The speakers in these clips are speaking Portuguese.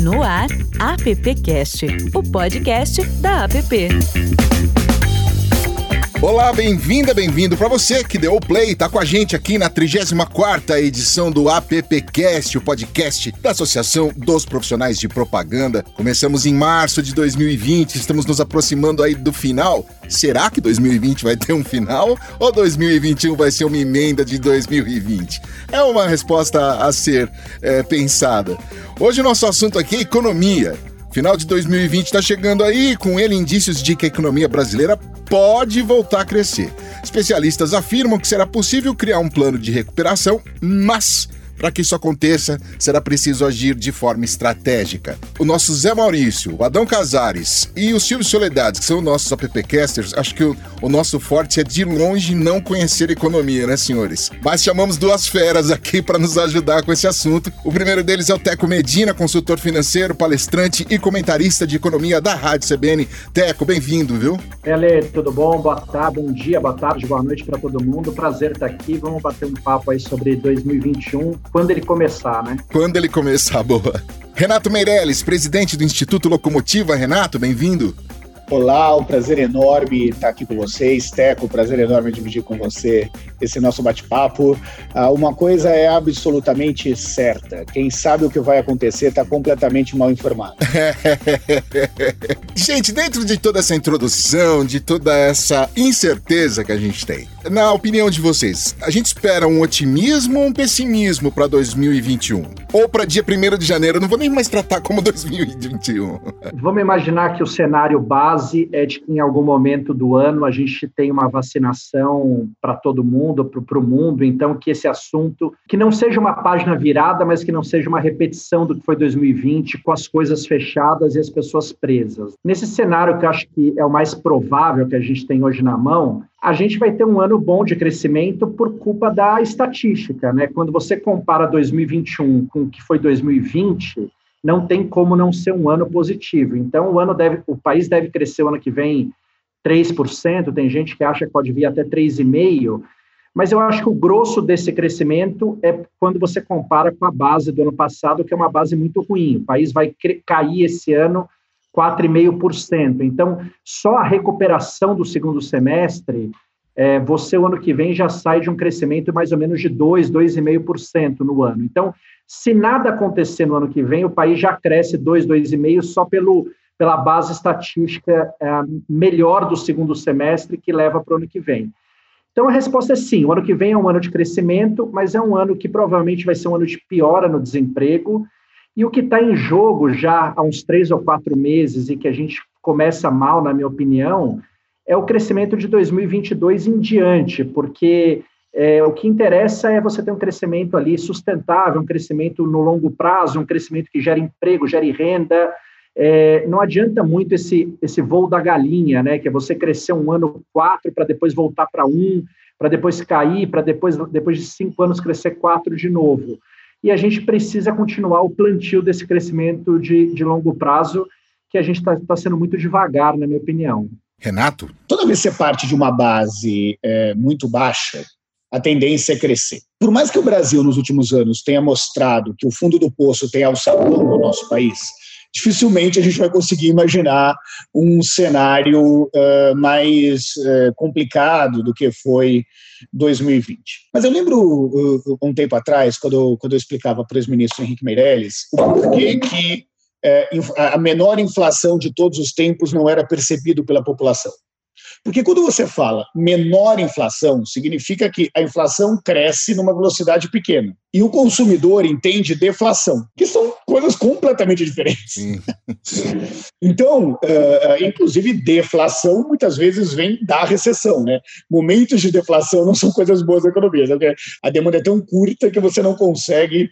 No ar, AppCast, o podcast da App. Olá, bem-vinda, bem-vindo para você que deu o play, tá com a gente aqui na 34ª edição do AppCast, o podcast da Associação dos Profissionais de Propaganda. Começamos em março de 2020, estamos nos aproximando aí do final. Será que 2020 vai ter um final ou 2021 vai ser uma emenda de 2020? É uma resposta a ser é, pensada. Hoje o nosso assunto aqui é economia. Final de 2020 está chegando aí, com ele indícios de que a economia brasileira pode voltar a crescer. Especialistas afirmam que será possível criar um plano de recuperação, mas para que isso aconteça, será preciso agir de forma estratégica. O nosso Zé Maurício, o Adão Casares e o Silvio Soledades, que são nossos appcasters, acho que o, o nosso forte é de longe não conhecer economia, né, senhores? Mas chamamos duas feras aqui para nos ajudar com esse assunto. O primeiro deles é o Teco Medina, consultor financeiro, palestrante e comentarista de economia da Rádio CBN. Teco, bem-vindo, viu? Ele, tudo bom? Boa tarde, bom dia, boa tarde, boa noite para todo mundo. Prazer estar aqui. Vamos bater um papo aí sobre 2021 quando ele começar, né? Quando ele começar, boa. Renato Meirelles, presidente do Instituto Locomotiva. Renato, bem-vindo. Olá, um prazer enorme estar aqui com vocês. Teco, um prazer enorme dividir com você esse nosso bate-papo. Ah, uma coisa é absolutamente certa: quem sabe o que vai acontecer está completamente mal informado. gente, dentro de toda essa introdução, de toda essa incerteza que a gente tem, na opinião de vocês, a gente espera um otimismo ou um pessimismo para 2021? Ou para dia 1 de janeiro? não vou nem mais tratar como 2021. Vamos imaginar que o cenário base base é de que em algum momento do ano a gente tem uma vacinação para todo mundo, para o mundo, então que esse assunto, que não seja uma página virada, mas que não seja uma repetição do que foi 2020, com as coisas fechadas e as pessoas presas. Nesse cenário que eu acho que é o mais provável que a gente tem hoje na mão, a gente vai ter um ano bom de crescimento por culpa da estatística, né? Quando você compara 2021 com o que foi 2020, não tem como não ser um ano positivo. Então, o ano deve, o país deve crescer o ano que vem 3%, tem gente que acha que pode vir até 3,5%, mas eu acho que o grosso desse crescimento é quando você compara com a base do ano passado, que é uma base muito ruim. O país vai cair esse ano 4,5%. Então, só a recuperação do segundo semestre, é, você o ano que vem já sai de um crescimento mais ou menos de 2, 2,5% no ano. Então, se nada acontecer no ano que vem, o país já cresce 2, 2,5% só pelo, pela base estatística é, melhor do segundo semestre que leva para o ano que vem. Então a resposta é sim, o ano que vem é um ano de crescimento, mas é um ano que provavelmente vai ser um ano de piora no desemprego. E o que está em jogo já há uns três ou quatro meses e que a gente começa mal, na minha opinião, é o crescimento de 2022 em diante, porque é, o que interessa é você ter um crescimento ali sustentável, um crescimento no longo prazo, um crescimento que gere emprego, gere renda. É, não adianta muito esse, esse voo da galinha, né? Que é você crescer um ano quatro para depois voltar para um, para depois cair, para depois, depois de cinco anos crescer quatro de novo. E a gente precisa continuar o plantio desse crescimento de, de longo prazo, que a gente está tá sendo muito devagar, na minha opinião. Renato? Toda vez que você parte de uma base é, muito baixa, a tendência é crescer. Por mais que o Brasil, nos últimos anos, tenha mostrado que o fundo do poço tem alçado no nosso país, dificilmente a gente vai conseguir imaginar um cenário uh, mais uh, complicado do que foi 2020. Mas eu lembro, uh, um tempo atrás, quando, quando eu explicava para o ex-ministro Henrique Meirelles o porquê que a menor inflação de todos os tempos não era percebido pela população. Porque quando você fala menor inflação, significa que a inflação cresce numa velocidade pequena. E o consumidor entende deflação, que são coisas completamente diferentes. então, uh, inclusive, deflação muitas vezes vem da recessão. Né? Momentos de deflação não são coisas boas da economia. Né? A demanda é tão curta que você não consegue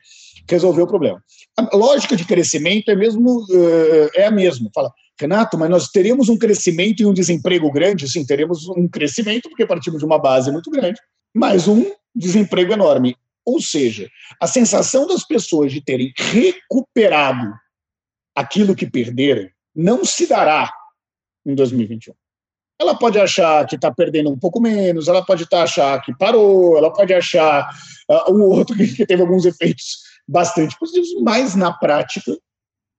resolver o problema. A lógica de crescimento é mesmo uh, é a mesma. Fala, Renato, mas nós teremos um crescimento e um desemprego grande? Sim, teremos um crescimento, porque partimos de uma base muito grande, mas um desemprego enorme. Ou seja, a sensação das pessoas de terem recuperado aquilo que perderam não se dará em 2021. Ela pode achar que está perdendo um pouco menos, ela pode tá achar que parou, ela pode achar uh, um outro que, que teve alguns efeitos bastante positivos, mas na prática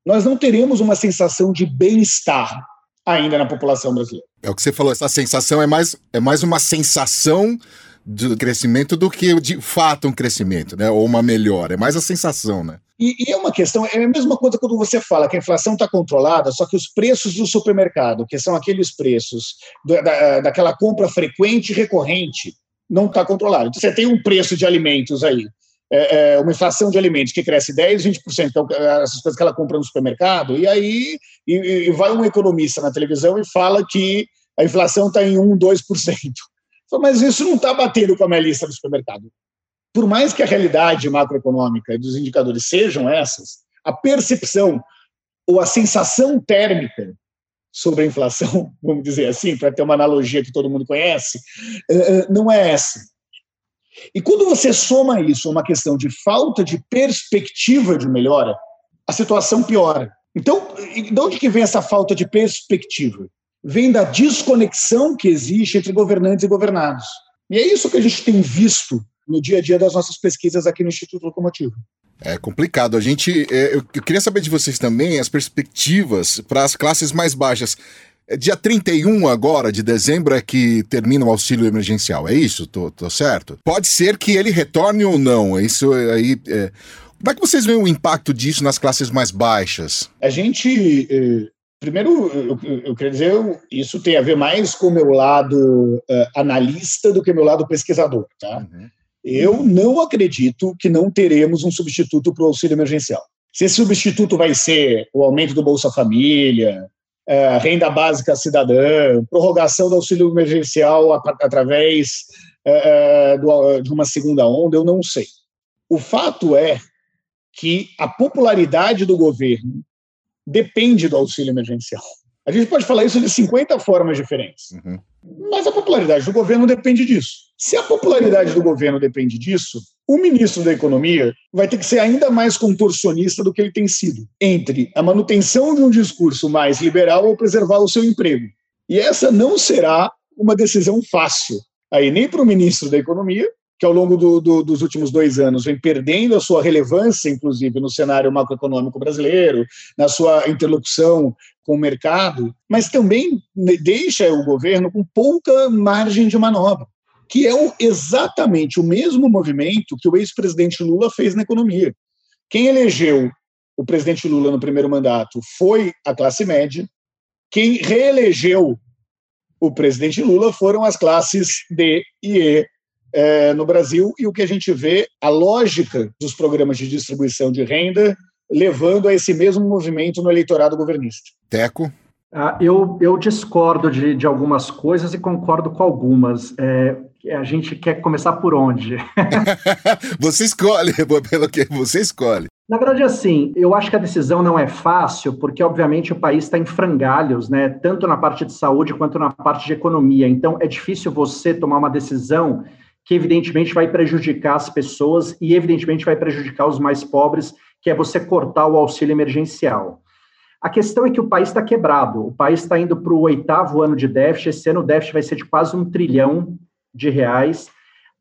nós não teremos uma sensação de bem-estar ainda na população brasileira. É o que você falou, essa sensação é mais, é mais uma sensação do crescimento do que de fato um crescimento, né? Ou uma melhora. É mais a sensação, né? E, e é uma questão, é a mesma coisa quando você fala que a inflação está controlada, só que os preços do supermercado, que são aqueles preços da, daquela compra frequente e recorrente, não está controlado. Então, você tem um preço de alimentos aí, é, é, uma inflação de alimentos que cresce 10, 20%, então, essas coisas que ela compra no supermercado, e aí e, e vai um economista na televisão e fala que a inflação está em 1, 2%. Mas isso não está batendo com a minha lista do supermercado. Por mais que a realidade macroeconômica dos indicadores sejam essas, a percepção ou a sensação térmica sobre a inflação, vamos dizer assim, para ter uma analogia que todo mundo conhece, eh, eh, não é essa. E quando você soma isso a uma questão de falta de perspectiva de melhora, a situação piora. Então, de onde que vem essa falta de perspectiva? vem da desconexão que existe entre governantes e governados. E é isso que a gente tem visto no dia a dia das nossas pesquisas aqui no Instituto Locomotivo. É complicado. A gente, é, eu queria saber de vocês também as perspectivas para as classes mais baixas. É dia 31 agora de dezembro é que termina o auxílio emergencial, é isso? Tô, tô certo? Pode ser que ele retorne ou não. Isso aí. É... Como é que vocês veem o impacto disso nas classes mais baixas? A gente eh, Primeiro, eu, eu queria dizer, isso tem a ver mais com o meu lado uh, analista do que o meu lado pesquisador. Tá? Uhum. Eu não acredito que não teremos um substituto para o auxílio emergencial. Se esse substituto vai ser o aumento do Bolsa Família, uh, renda básica cidadã, prorrogação do auxílio emergencial através uh, do, de uma segunda onda, eu não sei. O fato é que a popularidade do governo depende do auxílio emergencial. A gente pode falar isso de 50 formas diferentes. Uhum. Mas a popularidade do governo depende disso. Se a popularidade do governo depende disso, o ministro da Economia vai ter que ser ainda mais contorcionista do que ele tem sido, entre a manutenção de um discurso mais liberal ou preservar o seu emprego. E essa não será uma decisão fácil, aí nem para o ministro da Economia, que ao longo do, do, dos últimos dois anos vem perdendo a sua relevância, inclusive no cenário macroeconômico brasileiro, na sua interlocução com o mercado, mas também deixa o governo com pouca margem de manobra, que é exatamente o mesmo movimento que o ex-presidente Lula fez na economia. Quem elegeu o presidente Lula no primeiro mandato foi a classe média, quem reelegeu o presidente Lula foram as classes D e E é, no Brasil e o que a gente vê, a lógica dos programas de distribuição de renda levando a esse mesmo movimento no eleitorado governista. Teco? Ah, eu, eu discordo de, de algumas coisas e concordo com algumas. É, a gente quer começar por onde? você escolhe, pelo que você escolhe. Na verdade, assim, eu acho que a decisão não é fácil, porque, obviamente, o país está em frangalhos, né? Tanto na parte de saúde quanto na parte de economia. Então, é difícil você tomar uma decisão que evidentemente vai prejudicar as pessoas e evidentemente vai prejudicar os mais pobres, que é você cortar o auxílio emergencial. A questão é que o país está quebrado, o país está indo para o oitavo ano de déficit, esse ano o déficit vai ser de quase um trilhão de reais.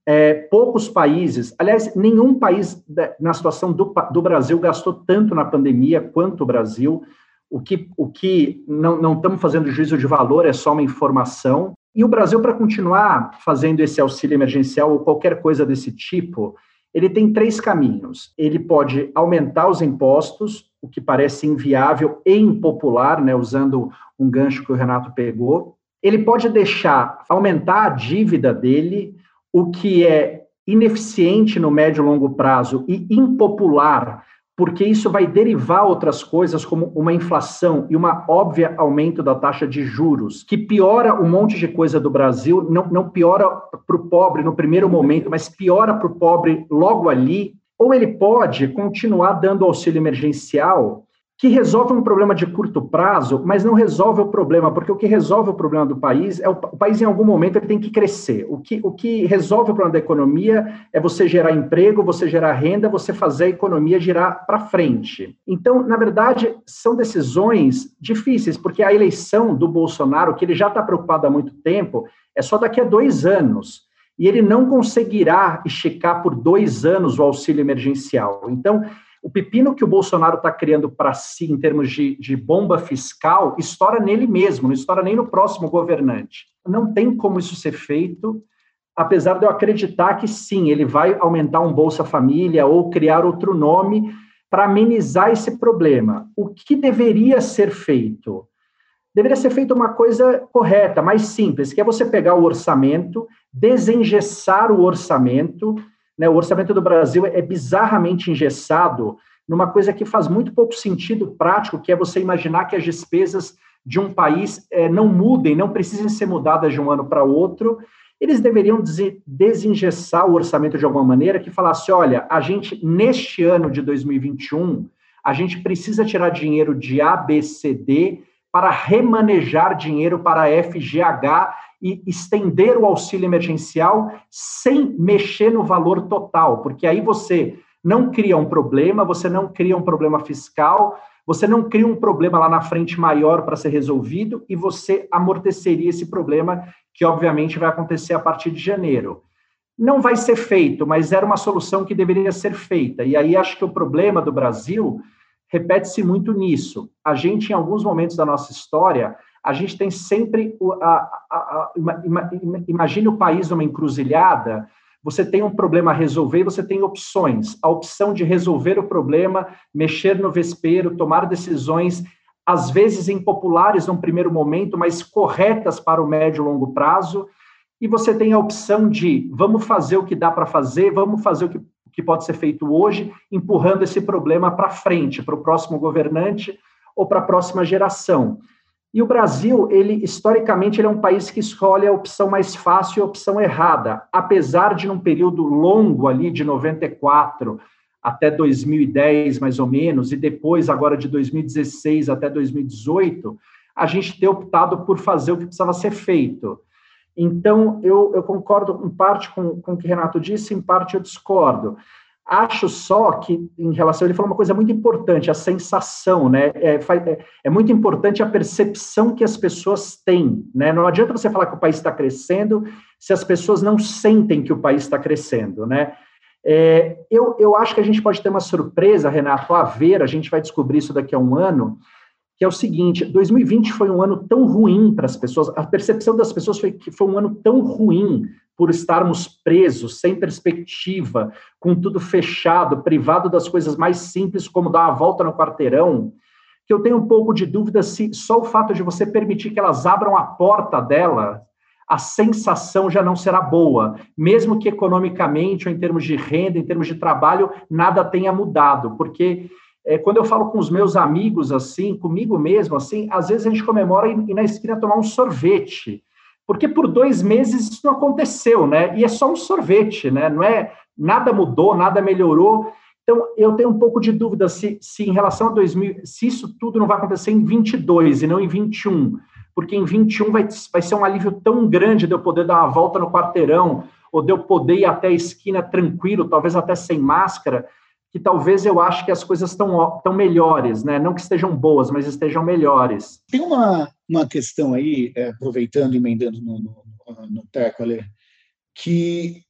É, poucos países, aliás, nenhum país na situação do, do Brasil gastou tanto na pandemia quanto o Brasil. O que, o que não, não estamos fazendo juízo de valor, é só uma informação. E o Brasil, para continuar fazendo esse auxílio emergencial ou qualquer coisa desse tipo, ele tem três caminhos. Ele pode aumentar os impostos, o que parece inviável e impopular, né, usando um gancho que o Renato pegou. Ele pode deixar aumentar a dívida dele, o que é ineficiente no médio e longo prazo e impopular porque isso vai derivar outras coisas, como uma inflação e uma óbvia aumento da taxa de juros, que piora um monte de coisa do Brasil, não, não piora para o pobre no primeiro momento, mas piora para o pobre logo ali, ou ele pode continuar dando auxílio emergencial que resolve um problema de curto prazo, mas não resolve o problema, porque o que resolve o problema do país é o, o, país em algum momento ele tem que crescer. O que, o que resolve o problema da economia é você gerar emprego, você gerar renda, você fazer a economia girar para frente. Então, na verdade, são decisões difíceis, porque a eleição do Bolsonaro, que ele já está preocupado há muito tempo, é só daqui a dois anos. E ele não conseguirá esticar por dois anos o auxílio emergencial. Então, o pepino que o Bolsonaro está criando para si em termos de, de bomba fiscal estoura nele mesmo, não estoura nem no próximo governante. Não tem como isso ser feito, apesar de eu acreditar que sim, ele vai aumentar um Bolsa Família ou criar outro nome para amenizar esse problema. O que deveria ser feito? Deveria ser feita uma coisa correta, mais simples, que é você pegar o orçamento, desengessar o orçamento, né, o orçamento do Brasil é bizarramente engessado numa coisa que faz muito pouco sentido prático, que é você imaginar que as despesas de um país é, não mudem, não precisem ser mudadas de um ano para outro. Eles deveriam desengessar o orçamento de alguma maneira que falasse: olha, a gente, neste ano de 2021, a gente precisa tirar dinheiro de ABCD para remanejar dinheiro para FGH e estender o auxílio emergencial sem mexer no valor total, porque aí você não cria um problema, você não cria um problema fiscal, você não cria um problema lá na frente maior para ser resolvido e você amorteceria esse problema que obviamente vai acontecer a partir de janeiro. Não vai ser feito, mas era uma solução que deveria ser feita. E aí acho que o problema do Brasil repete-se muito nisso. A gente, em alguns momentos da nossa história, a gente tem sempre. A, a, a, imagine o país numa encruzilhada. Você tem um problema a resolver, você tem opções. A opção de resolver o problema, mexer no vespeiro, tomar decisões, às vezes impopulares num primeiro momento, mas corretas para o médio e longo prazo. E você tem a opção de vamos fazer o que dá para fazer, vamos fazer o que, que pode ser feito hoje, empurrando esse problema para frente, para o próximo governante ou para a próxima geração. E o Brasil, ele historicamente, ele é um país que escolhe a opção mais fácil e a opção errada, apesar de num período longo ali de 94 até 2010, mais ou menos, e depois agora de 2016 até 2018, a gente ter optado por fazer o que precisava ser feito. Então, eu, eu concordo em parte com, com o que Renato disse, em parte eu discordo. Acho só que, em relação, ele falou uma coisa muito importante, a sensação, né? É, é, é, muito importante a percepção que as pessoas têm, né? Não adianta você falar que o país está crescendo se as pessoas não sentem que o país está crescendo, né? É, eu, eu acho que a gente pode ter uma surpresa, Renato, a ver, a gente vai descobrir isso daqui a um ano, que é o seguinte: 2020 foi um ano tão ruim para as pessoas, a percepção das pessoas foi que foi um ano tão ruim por estarmos presos, sem perspectiva, com tudo fechado, privado das coisas mais simples, como dar uma volta no quarteirão, que eu tenho um pouco de dúvida se só o fato de você permitir que elas abram a porta dela, a sensação já não será boa, mesmo que economicamente, ou em termos de renda, em termos de trabalho, nada tenha mudado, porque é, quando eu falo com os meus amigos assim, comigo mesmo assim, às vezes a gente comemora e, na esquina tomar um sorvete, porque por dois meses isso não aconteceu, né? E é só um sorvete, né? Não é nada mudou, nada melhorou. Então, eu tenho um pouco de dúvida se, se em relação a 2000, se isso tudo não vai acontecer em 22 e não em 21, porque em 21 vai, vai ser um alívio tão grande de eu poder dar uma volta no quarteirão, ou de eu poder ir até a esquina tranquilo, talvez até sem máscara, que talvez eu acho que as coisas estão tão melhores, né? Não que estejam boas, mas estejam melhores. Tem uma, uma questão aí, é, aproveitando e emendando no, no, no Teco, Ale, que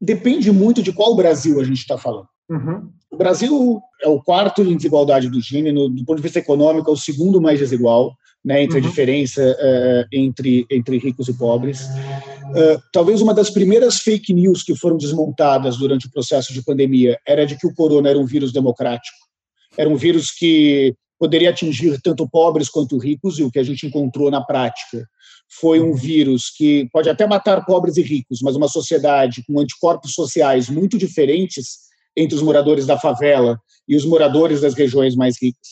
depende muito de qual Brasil a gente está falando. Uhum. O Brasil é o quarto em desigualdade do gênero, do ponto de vista econômico, é o segundo mais desigual né, entre uhum. a diferença uh, entre, entre ricos e pobres. Uh, talvez uma das primeiras fake news que foram desmontadas durante o processo de pandemia era de que o corona era um vírus democrático, era um vírus que poderia atingir tanto pobres quanto ricos, e o que a gente encontrou na prática foi um vírus que pode até matar pobres e ricos, mas uma sociedade com anticorpos sociais muito diferentes entre os moradores da favela e os moradores das regiões mais ricas.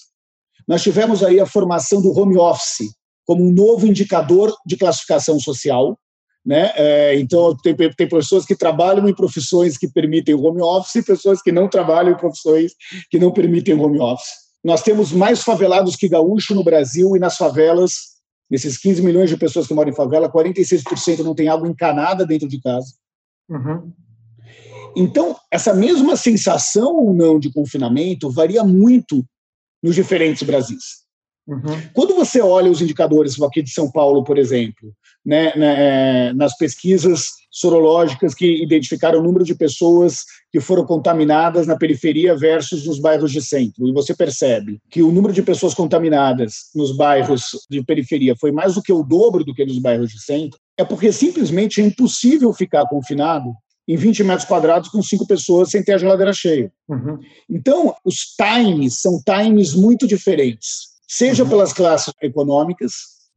Nós tivemos aí a formação do home office como um novo indicador de classificação social. Né? É, então, tem, tem pessoas que trabalham em profissões que permitem home office e pessoas que não trabalham em profissões que não permitem home office. Nós temos mais favelados que gaúcho no Brasil e nas favelas, nesses 15 milhões de pessoas que moram em favela, 46% não tem água encanada dentro de casa. Uhum. Então, essa mesma sensação ou não de confinamento varia muito nos diferentes Brasis. Uhum. Quando você olha os indicadores aqui de São Paulo, por exemplo, né, né, é, nas pesquisas sorológicas que identificaram o número de pessoas que foram contaminadas na periferia versus nos bairros de centro, e você percebe que o número de pessoas contaminadas nos bairros de periferia foi mais do que o dobro do que nos bairros de centro, é porque simplesmente é impossível ficar confinado em 20 metros quadrados com cinco pessoas sem ter a geladeira cheia. Uhum. Então, os times são times muito diferentes seja uhum. pelas classes econômicas,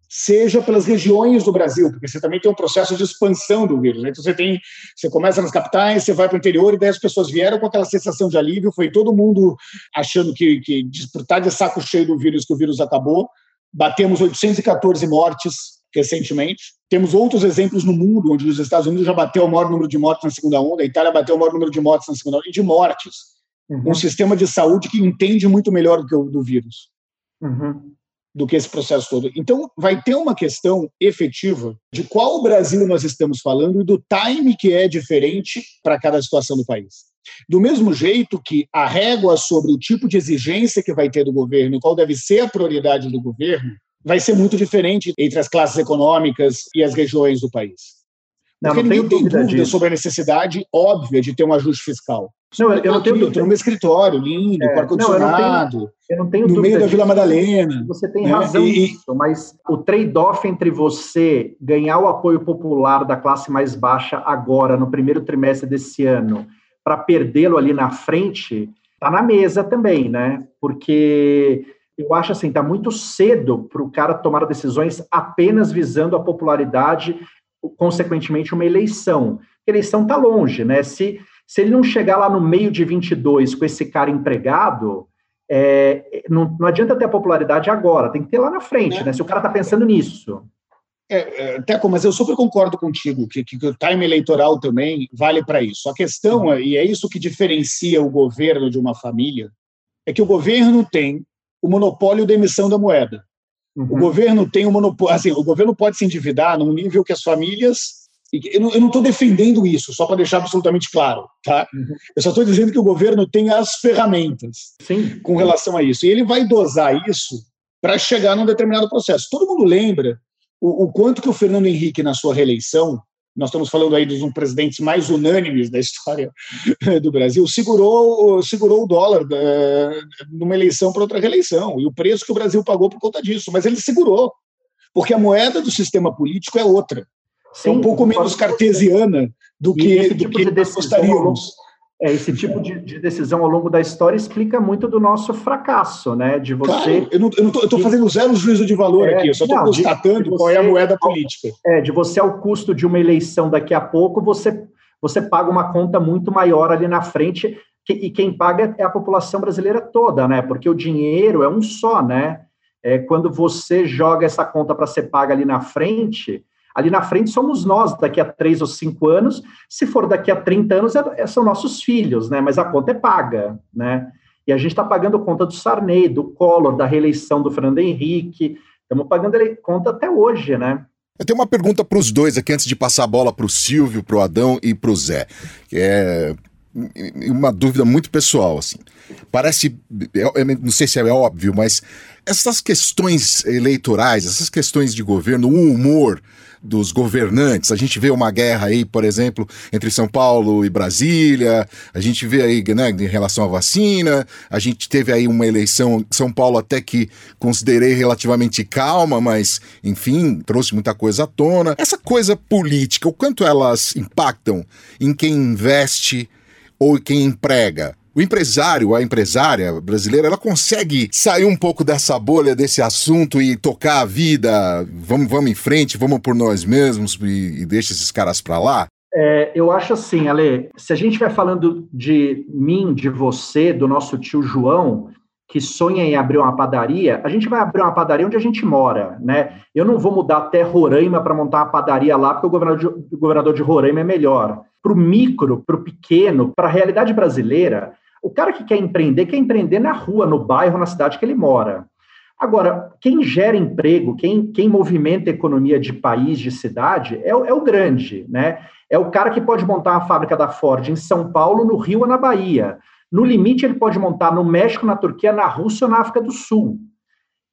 seja pelas regiões do Brasil, porque você também tem um processo de expansão do vírus. Né? Então você tem, você começa nas capitais, você vai para o interior e daí as pessoas vieram com aquela sensação de alívio, foi todo mundo achando que, que disputar de saco cheio do vírus, que o vírus acabou. Batemos 814 mortes recentemente. Temos outros exemplos no mundo, onde os Estados Unidos já bateu o maior número de mortes na segunda onda, a Itália bateu o maior número de mortes na segunda onda, e de mortes. Uhum. Um sistema de saúde que entende muito melhor do que o do vírus uhum. do que esse processo todo. Então, vai ter uma questão efetiva de qual Brasil nós estamos falando e do time que é diferente para cada situação do país. Do mesmo jeito que a régua sobre o tipo de exigência que vai ter do governo e qual deve ser a prioridade do governo vai ser muito diferente entre as classes econômicas e as regiões do país. Porque não, não ninguém tem dúvida, dúvida sobre a necessidade óbvia de ter um ajuste fiscal. Não, eu, eu não tenho. Estou no meu escritório, lindo, é, com ar-condicionado, no meio da Vila Madalena. Você tem né? razão e, nisso, mas o trade-off entre você ganhar o apoio popular da classe mais baixa agora, no primeiro trimestre desse ano, para perdê-lo ali na frente, está na mesa também, né? Porque eu acho assim, está muito cedo para o cara tomar decisões apenas visando a popularidade, consequentemente, uma eleição. A eleição está longe, né? Se se ele não chegar lá no meio de 22 com esse cara empregado, é, não, não, adianta ter a popularidade agora, tem que ter lá na frente, é. né? Se o cara está pensando nisso. É, é, Teco, mas eu super concordo contigo que, que, que o time eleitoral também vale para isso. A questão, uhum. e é isso que diferencia o governo de uma família, é que o governo tem o monopólio da emissão da moeda. Uhum. O governo tem o monopólio, assim, o governo pode se endividar num nível que as famílias eu não estou defendendo isso, só para deixar absolutamente claro. Tá? Uhum. Eu só estou dizendo que o governo tem as ferramentas Sim. com relação a isso. E ele vai dosar isso para chegar num determinado processo. Todo mundo lembra o, o, quanto que o Fernando Henrique, na sua reeleição, nós estamos falando aí dos um presidentes mais unânimes da história do Brasil, segurou, segurou o dólar uh, numa eleição para outra reeleição. E o preço que o Brasil pagou por conta disso. Mas ele segurou, porque a moeda do sistema político é outra. Sim, é um pouco menos cartesiana do que, tipo do que de nós gostaríamos. É, esse tipo de, de, decisão ao longo da história explica muito do nosso fracasso, né? De você. Claro, eu não estou fazendo zero juízo de valor é, aqui, eu só estou constatando você, qual é a moeda política. É, de você ao custo de uma eleição daqui a pouco, você, você paga uma conta muito maior ali na frente, que, e quem paga é a população brasileira toda, né? Porque o dinheiro é um só, né? É, quando você joga essa conta para ser paga ali na frente, Ali na frente somos nós, daqui a três ou cinco anos. Se for daqui a 30 anos, é, é, são nossos filhos, né? Mas a conta é paga, né? E a gente está pagando conta do Sarney, do Collor, da reeleição do Fernando Henrique. Estamos pagando conta até hoje, né? Eu tenho uma pergunta para os dois aqui, antes de passar a bola para o Silvio, para o Adão e para o Zé. Que é uma dúvida muito pessoal, assim. Parece, eu não sei se é óbvio, mas essas questões eleitorais, essas questões de governo, o humor dos governantes. A gente vê uma guerra aí, por exemplo, entre São Paulo e Brasília. A gente vê aí, né, em relação à vacina. A gente teve aí uma eleição São Paulo até que considerei relativamente calma, mas enfim, trouxe muita coisa à tona. Essa coisa política, o quanto elas impactam em quem investe ou quem emprega? O empresário, a empresária brasileira, ela consegue sair um pouco dessa bolha, desse assunto e tocar a vida, vamos, vamos em frente, vamos por nós mesmos e, e deixa esses caras para lá? É, eu acho assim, Ale, se a gente vai falando de mim, de você, do nosso tio João, que sonha em abrir uma padaria, a gente vai abrir uma padaria onde a gente mora, né? Eu não vou mudar até Roraima para montar uma padaria lá, porque o governador de, o governador de Roraima é melhor. Para o micro, para o pequeno, para a realidade brasileira, o cara que quer empreender, quer empreender na rua, no bairro, na cidade que ele mora. Agora, quem gera emprego, quem, quem movimenta a economia de país, de cidade, é, o, é o grande, né? É o cara que pode montar uma fábrica da Ford em São Paulo, no Rio ou na Bahia. No limite, ele pode montar no México, na Turquia, na Rússia ou na África do Sul.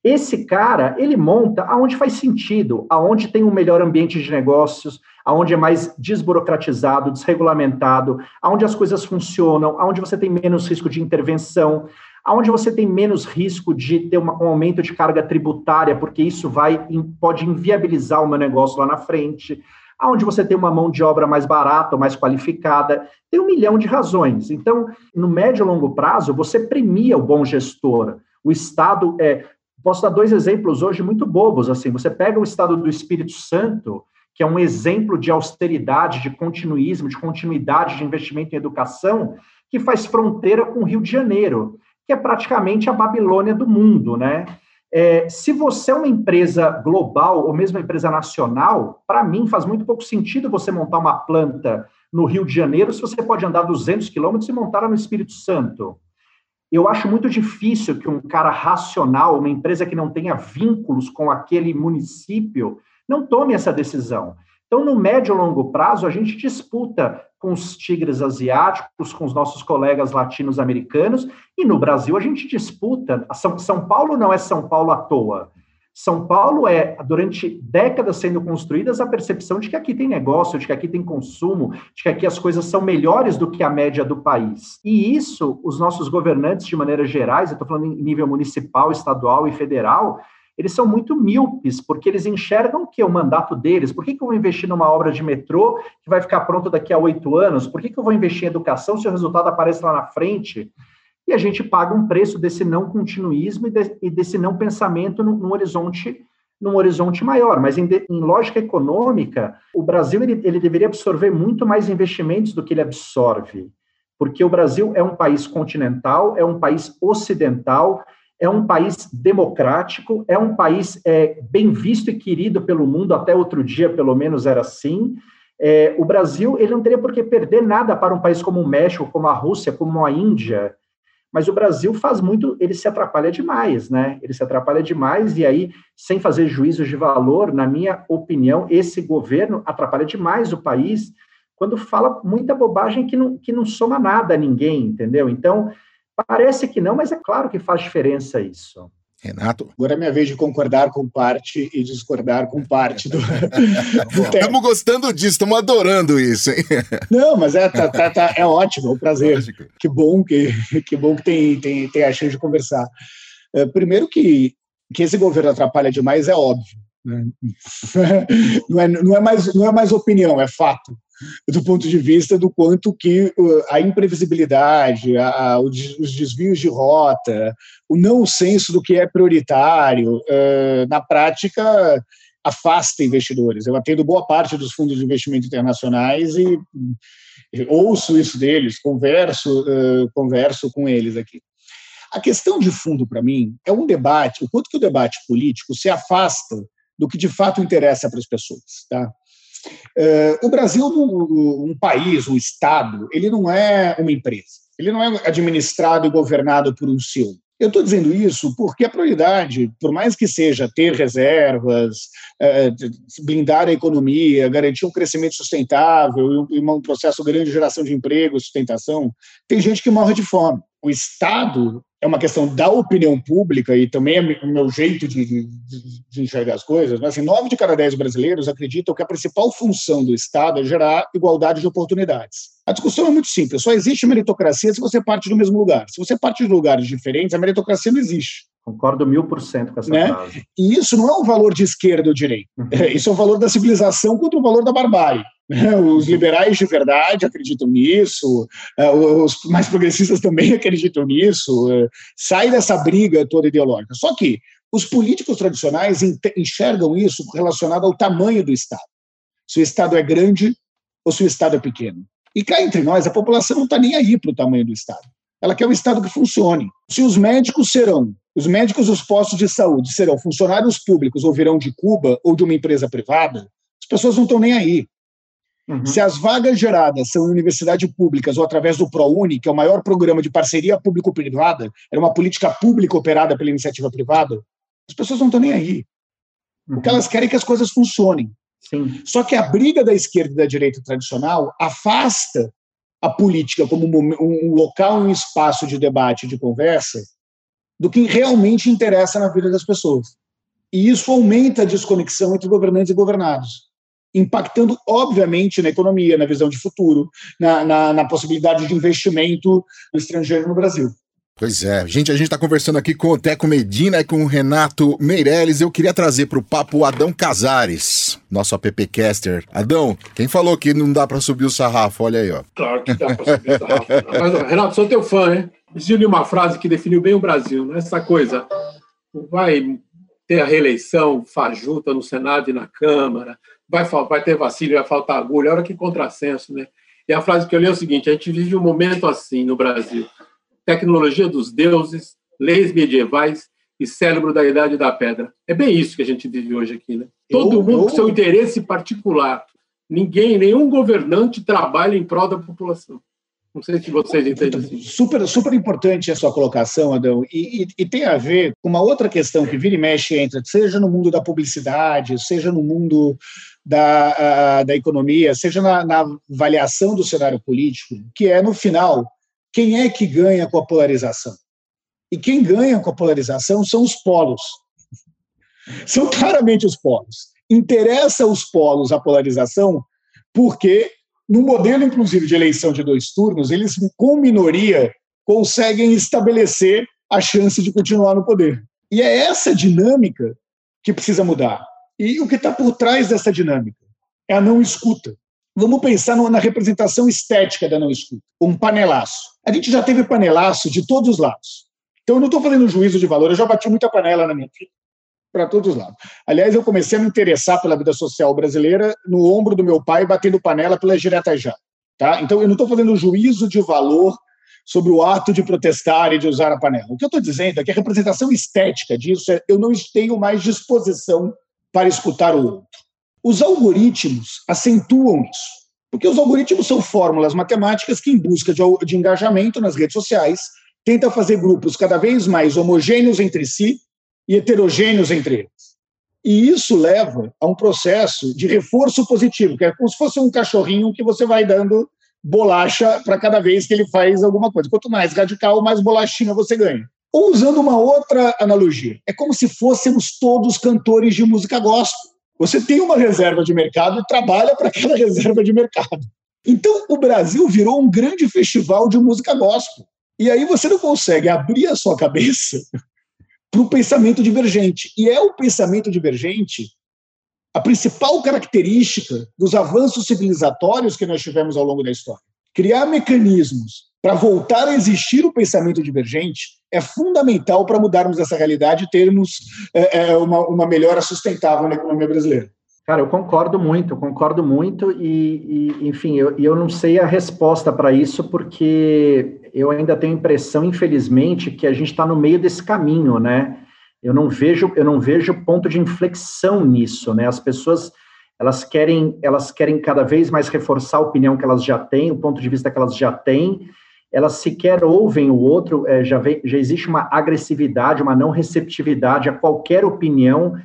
Esse cara, ele monta aonde faz sentido, aonde tem um melhor ambiente de negócios, aonde é mais desburocratizado, desregulamentado, aonde as coisas funcionam, aonde você tem menos risco de intervenção, aonde você tem menos risco de ter uma, um aumento de carga tributária, porque isso vai pode inviabilizar o meu negócio lá na frente, aonde você tem uma mão de obra mais barata, mais qualificada, tem um milhão de razões. Então, no médio e longo prazo, você premia o bom gestor. O Estado é, Posso dar dois exemplos hoje muito bobos. Assim, você pega o estado do Espírito Santo, que é um exemplo de austeridade, de continuismo, de continuidade de investimento em educação, que faz fronteira com o Rio de Janeiro, que é praticamente a Babilônia do mundo, né? É, se você é uma empresa global ou mesmo uma empresa nacional, para mim faz muito pouco sentido você montar uma planta no Rio de Janeiro se você pode andar 200 quilômetros e montar no Espírito Santo. Eu acho muito difícil que um cara racional, uma empresa que não tenha vínculos com aquele município, não tome essa decisão. Então, no médio e longo prazo, a gente disputa com os tigres asiáticos, com os nossos colegas latinos-americanos, e no Brasil a gente disputa. São, São Paulo não é São Paulo à toa. São Paulo é, durante décadas sendo construídas, a percepção de que aqui tem negócio, de que aqui tem consumo, de que aqui as coisas são melhores do que a média do país. E isso, os nossos governantes, de maneira gerais, eu estou falando em nível municipal, estadual e federal, eles são muito míopes, porque eles enxergam que é o mandato deles. Por que, que eu vou investir numa obra de metrô que vai ficar pronta daqui a oito anos? Por que, que eu vou investir em educação se o resultado aparece lá na frente? E a gente paga um preço desse não continuismo e, de, e desse não pensamento num, num, horizonte num horizonte maior, mas em, de, em lógica econômica, o Brasil ele, ele deveria absorver muito mais investimentos do que ele absorve, porque o Brasil é um país continental, é um país ocidental, é um país democrático, é um país é, bem visto e querido pelo mundo, até outro dia, pelo menos, era assim. É, o Brasil ele não teria por que perder nada para um país como o México, como a Rússia, como a Índia, mas o Brasil faz muito, ele se atrapalha demais, né? Ele se atrapalha demais, e aí, sem fazer juízos de valor, na minha opinião, esse governo atrapalha demais o país quando fala muita bobagem que não, que não soma nada a ninguém, entendeu? Então, parece que não, mas é claro que faz diferença isso. Renato? Agora é minha vez de concordar com parte e discordar com parte do. Estamos gostando disso, estamos adorando isso, hein? Não, mas é, tá, tá, tá, é ótimo, é um prazer. Lógico. Que bom que, que, bom que tem, tem, tem a chance de conversar. É, primeiro que, que esse governo atrapalha demais é óbvio. Né? Não, é, não, é mais, não é mais opinião, é fato do ponto de vista do quanto que a imprevisibilidade, a, a, os desvios de rota, o não senso do que é prioritário, uh, na prática afasta investidores. Eu atendo boa parte dos fundos de investimento internacionais e, e ouço isso deles, converso, uh, converso com eles aqui. A questão de fundo, para mim, é um debate, o quanto que o debate político se afasta do que de fato interessa para as pessoas. Tá? Uh, o Brasil, um, país, um Estado, ele não é uma empresa. Ele não é administrado e governado por um CEO. Eu estou dizendo isso porque a prioridade, por mais que seja ter reservas, uh, blindar a economia, garantir um crescimento sustentável e um processo grande de geração de emprego sustentação, tem gente que morre de fome. O Estado é uma questão da opinião pública e também é o meu jeito de, de, de, enxergar as coisas, mas assim, nove de cada dez brasileiros acreditam que a principal função do Estado é gerar igualdade de oportunidades. A discussão é muito simples, só existe meritocracia se você parte do mesmo lugar. Se você parte de lugares diferentes, a meritocracia não existe. Concordo mil por cento com essa né? frase. E isso não é um valor de esquerda ou direita. Uhum. Isso é o um valor da civilização contra o valor da barbárie. Os liberais de verdade acreditam nisso, é, os mais progressistas também acreditam nisso. É, sai dessa briga toda ideológica. Só que os políticos tradicionais enxergam isso relacionado ao tamanho do Estado. Se o Estado é grande ou se o Estado é pequeno. E cá entre nós, a população não está nem aí para o tamanho do Estado. Ela quer um Estado que funcione. Se os médicos serão, os médicos dos postos de saúde serão funcionários públicos ou virão de Cuba ou de uma empresa privada, as pessoas não estão nem aí. Uhum. Se as vagas geradas são em universidades públicas ou através do ProUni, que é o maior programa de parceria público-privada, era uma política pública operada pela iniciativa privada, as pessoas não estão nem aí. Uhum. O que elas querem é que as coisas funcionem. Sim. Só que a briga da esquerda e da direita tradicional afasta a política como um local, um espaço de debate, de conversa, do que realmente interessa na vida das pessoas. E isso aumenta a desconexão entre governantes e governados, impactando, obviamente, na economia, na visão de futuro, na, na, na possibilidade de investimento no estrangeiro no Brasil. Pois é, gente, a gente está conversando aqui com o Teco Medina e com o Renato Meirelles. Eu queria trazer para o papo o Adão Casares, nosso appcaster. Adão, quem falou que não dá para subir o sarrafo? Olha aí, ó. Claro que dá para subir o sarrafo. Mas, Renato, sou teu fã, hein? Existe uma frase que definiu bem o Brasil, né? essa coisa. Vai ter a reeleição fajuta no Senado e na Câmara, vai, vai ter vacilo, vai faltar agulha, olha que contrassenso, né? E a frase que eu li é o seguinte: a gente vive um momento assim no Brasil tecnologia dos deuses, leis medievais e cérebro da Idade da Pedra. É bem isso que a gente vive hoje aqui, né? Todo eu, mundo com seu interesse particular. Ninguém, nenhum governante trabalha em prol da população. Não sei se vocês entendem assim. Super, super importante a sua colocação, Adão. E, e, e, tem a ver com uma outra questão que vira e mexe entra, seja no mundo da publicidade, seja no mundo da, da economia, seja na, na avaliação do cenário político, que é, no final, quem é que ganha com a polarização? E quem ganha com a polarização são os polos. São claramente os polos. Interessa aos polos a polarização porque, no modelo, inclusive, de eleição de dois turnos, eles, com minoria, conseguem estabelecer a chance de continuar no poder. E é essa dinâmica que precisa mudar. E o que está por trás dessa dinâmica é a não escuta. Vamos pensar na representação estética da não escuta. Um panelaço. A gente já teve panelaço de todos os lados. Então, eu não estou fazendo juízo de valor, eu já bati muita panela na minha vida, para todos os lados. Aliás, eu comecei a me interessar pela vida social brasileira no ombro do meu pai, batendo panela pela já. Tá? Então, eu não estou fazendo juízo de valor sobre o ato de protestar e de usar a panela. O que eu estou dizendo é que a representação estética disso é eu não tenho mais disposição para escutar o outro. Os algoritmos acentuam isso, porque os algoritmos são fórmulas matemáticas que, em busca de, de engajamento nas redes sociais, tentam fazer grupos cada vez mais homogêneos entre si e heterogêneos entre eles. E isso leva a um processo de reforço positivo, que é como se fosse um cachorrinho que você vai dando bolacha para cada vez que ele faz alguma coisa. Quanto mais radical, mais bolachinha você ganha. Ou usando uma outra analogia, é como se fôssemos todos cantores de música gospel. Você tem uma reserva de mercado e trabalha para aquela reserva de mercado. Então, o Brasil virou um grande festival de música gospel. E aí você não consegue abrir a sua cabeça para o pensamento divergente. E é o pensamento divergente a principal característica dos avanços civilizatórios que nós tivemos ao longo da história. Criar mecanismos para voltar a existir o pensamento divergente é fundamental para mudarmos essa realidade e termos é, é, uma, uma melhora sustentável na economia brasileira. Cara, eu concordo muito, concordo muito, e, e enfim, eu, eu não sei a resposta para isso, porque eu ainda tenho a impressão, infelizmente, que a gente está no meio desse caminho, né? Eu não vejo, eu não vejo ponto de inflexão nisso, né? As pessoas elas querem, elas querem cada vez mais reforçar a opinião que elas já têm, o ponto de vista que elas já têm, elas sequer ouvem o outro, é, já, vem, já existe uma agressividade, uma não receptividade a qualquer opinião,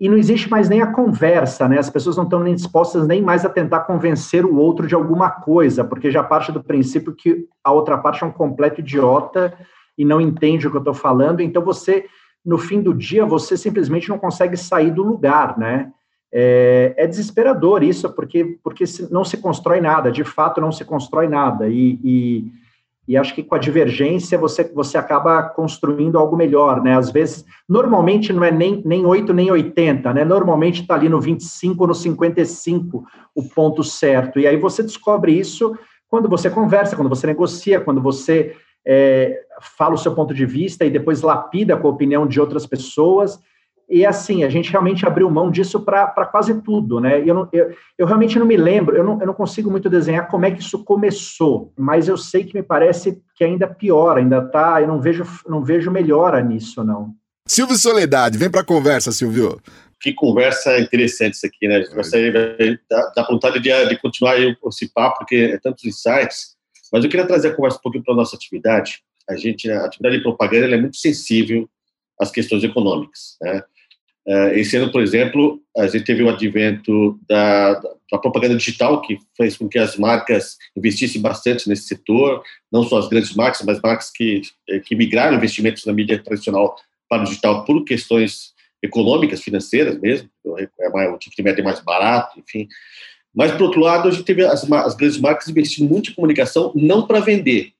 e não existe mais nem a conversa, né? As pessoas não estão nem dispostas nem mais a tentar convencer o outro de alguma coisa, porque já parte do princípio que a outra parte é um completo idiota e não entende o que eu estou falando, então você, no fim do dia, você simplesmente não consegue sair do lugar, né? É, é, desesperador isso, porque, porque não se constrói nada, de fato não se constrói nada, e, e e acho que com a divergência você, você acaba construindo algo melhor, né? Às vezes, normalmente não é nem, nem 8 nem 80, né? Normalmente está ali no 25, no 55 o ponto certo. E aí você descobre isso quando você conversa, quando você negocia, quando você é, fala o seu ponto de vista e depois lapida com a opinião de outras pessoas. E assim, a gente realmente abriu mão disso para quase tudo, né? Eu, não, eu, eu, realmente não me lembro, eu não, eu não consigo muito desenhar como é que isso começou, mas eu sei que me parece que ainda pior, ainda tá, eu não vejo, não vejo melhora nisso, não. Silvio Soledade, vem para a conversa, Silvio. Que conversa interessante isso aqui, né? Gostaria da, da vontade de, de continuar esse papo, porque é tantos insights, mas eu queria trazer a conversa um pouquinho para a nossa atividade. A gente, a atividade de propaganda é muito sensível às questões econômicas, né? Esse ano, por exemplo, a gente teve o advento da, da, propaganda digital, que fez com que as marcas investissem bastante nesse setor, não só as grandes marcas, mas marcas que, que migraram investimentos na mídia tradicional para o digital por questões econômicas, financeiras mesmo, é o tipo de média é mais barato, enfim. Mas, por outro lado, a gente teve as, as grandes marcas investindo muito em comunicação, não para vender,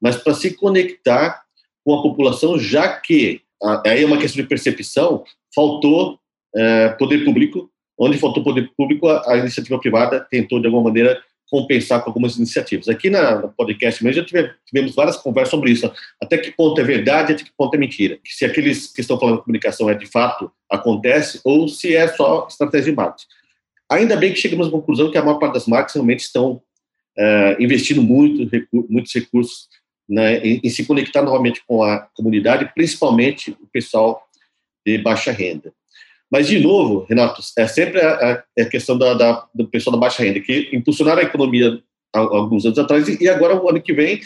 mas para se conectar com a população, já que aí é uma questão de percepção, faltou é, poder público, onde faltou poder público, a, a, iniciativa privada tentou, de alguma maneira, compensar com algumas iniciativas. Aqui na, no podcast mesmo já tivemos, tivemos várias conversas sobre isso. Até que ponto é verdade, até que ponto é mentira. Se aqueles que estão falando de comunicação é de fato acontece ou se é só estratégia de marketing. Ainda bem que chegamos à conclusão que a maior parte das marcas realmente estão é, investindo muito, muitos recursos né, em, em, se conectar novamente com a comunidade, principalmente o pessoal de baixa renda. Mas, de novo, Renato, é sempre a, a questão da, da, do pessoal da baixa renda, que impulsionaram a economia há, alguns anos atrás, e agora, o ano que vem,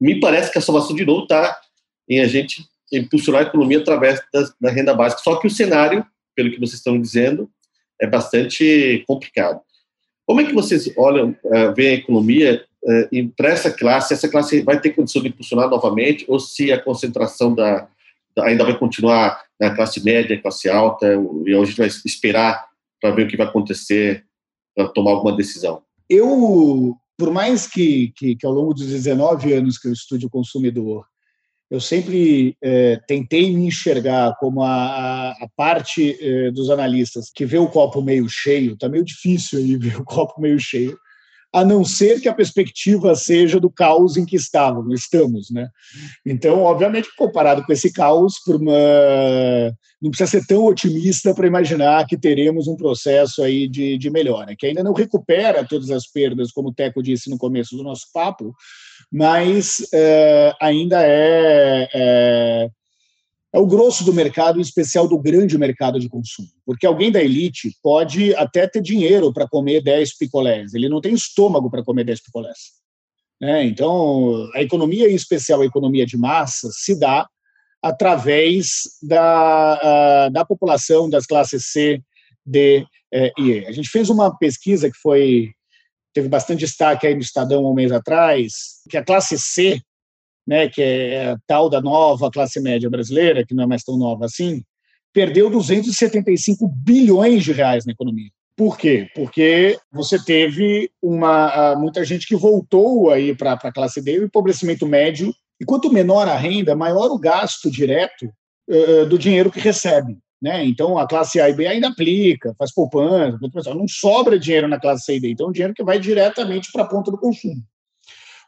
me parece que a salvação de novo está em a gente impulsionar a economia através da, da, renda básica. Só que o cenário, pelo que vocês estão dizendo, é bastante complicado. Como é que vocês olham, uh, veem a economia uh, para essa classe? Essa classe vai ter condição de impulsionar novamente, ou se a concentração da, ainda vai continuar na classe média, classe alta, e a gente vai esperar para ver o que vai acontecer para tomar alguma decisão? Eu, por mais que, que, que, ao longo dos 19 anos que eu estudo o consumidor, eu sempre é, tentei me enxergar como a, a parte é, dos analistas que vê o copo meio cheio, está meio difícil aí ver o copo meio cheio, a não ser que a perspectiva seja do caos em que estávamos, estamos, né? Então, obviamente, comparado com esse caos, uma... não precisa ser tão otimista para imaginar que teremos um processo aí de, de melhora, que ainda não recupera todas as perdas, como o Teco disse no começo do nosso papo, mas é, ainda é, é é o grosso do mercado, em especial do grande mercado de consumo. Porque alguém da elite pode até ter dinheiro para comer 10 picolés, ele não tem estômago para comer 10 picolés. Né? Então, a economia, em especial a economia de massa, se dá através da, da população das classes C, D e E. A gente fez uma pesquisa que foi teve bastante destaque aí no Estadão um mês atrás, que a classe C né, que é a tal da nova classe média brasileira, que não é mais tão nova assim, perdeu 275 bilhões de reais na economia. Por quê? Porque você teve uma muita gente que voltou aí para a classe D, o empobrecimento médio, e quanto menor a renda, maior o gasto direto uh, do dinheiro que recebe. Né? Então, a classe A e B ainda aplica, faz poupança, não sobra dinheiro na classe C e D, então é um dinheiro que vai diretamente para a ponta do consumo.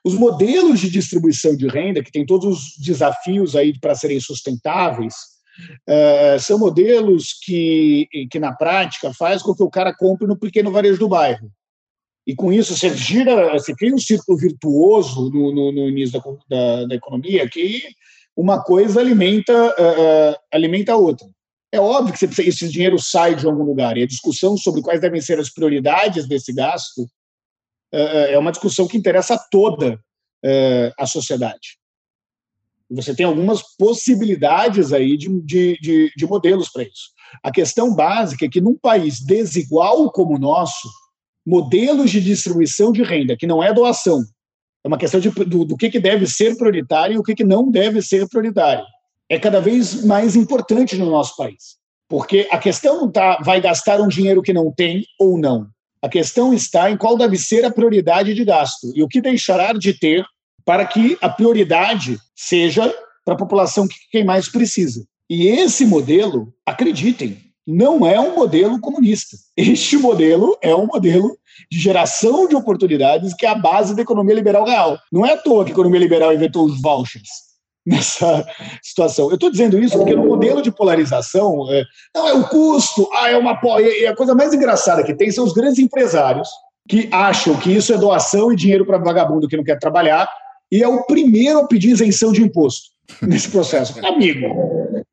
Os modelos de distribuição de renda, que tem todos os desafios aí para serem sustentáveis, uh, são modelos que, que, na prática, faz com que o cara compre no pequeno varejo do bairro. E com isso você gira, você cria um círculo virtuoso no, no, no início da, da, da, economia que uma coisa alimenta, uh, alimenta a outra. É óbvio que você esse dinheiro sai de algum lugar, e a discussão sobre quais devem ser as prioridades desse gasto é, é, é uma discussão que interessa a toda é, a sociedade. Você tem algumas possibilidades aí de, de, de, de modelos para isso. A questão básica é que num país desigual como o nosso, modelos de distribuição de renda, que não é doação, é uma questão de, do, do que, que deve ser prioritário e o que, que não deve ser prioritário, é cada vez mais importante no nosso país. Porque a questão não está, vai gastar um dinheiro que não tem ou não. A questão está em qual deve ser a prioridade de gasto e o que deixará de ter para que a prioridade seja para a população que quem mais precisa. E esse modelo, acreditem, não é um modelo comunista. Este modelo é um modelo de geração de oportunidades que é a base da economia liberal real. Não é à toa que a economia liberal inventou os vouchers nessa situação. Eu estou dizendo isso porque no modelo de polarização, é, não é o custo, ah, é uma. E a coisa mais engraçada que tem são os grandes empresários que acham que isso é doação e dinheiro para vagabundo que não quer trabalhar, e é o primeiro a pedir isenção de imposto nesse processo. Amigo,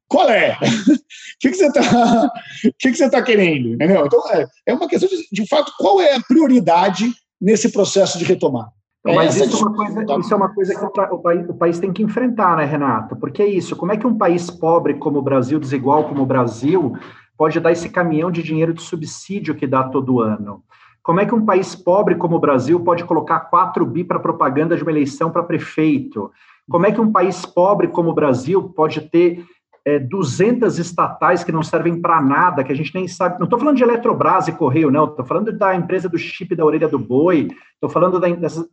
qual é? O que, que, você está que que tá querendo? Entendeu? Então, é, é uma questão de, de fato, qual é a prioridade nesse processo de retomada? É, mas isso é, uma coisa, isso é uma coisa que o país, o país tem que enfrentar, né, Renato? Porque é isso, como é que um país pobre como o Brasil, desigual como o Brasil, pode dar esse caminhão de dinheiro de subsídio que dá todo ano? Como é que um país pobre como o Brasil pode colocar 4 bi para propaganda de uma eleição para prefeito? Como é que um país pobre como o Brasil pode ter é, 200 estatais que não servem para nada, que a gente nem sabe. Não estou falando de Eletrobras e Correio, não. Estou falando da empresa do chip da orelha do boi. Estou falando da, dessa,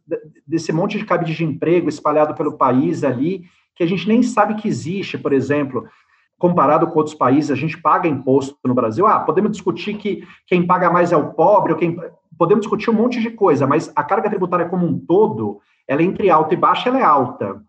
desse monte de cabide de emprego espalhado pelo país ali, que a gente nem sabe que existe, por exemplo. Comparado com outros países, a gente paga imposto no Brasil. Ah, podemos discutir que quem paga mais é o pobre, ou quem podemos discutir um monte de coisa, mas a carga tributária como um todo, ela é entre alta e baixa, ela é alta.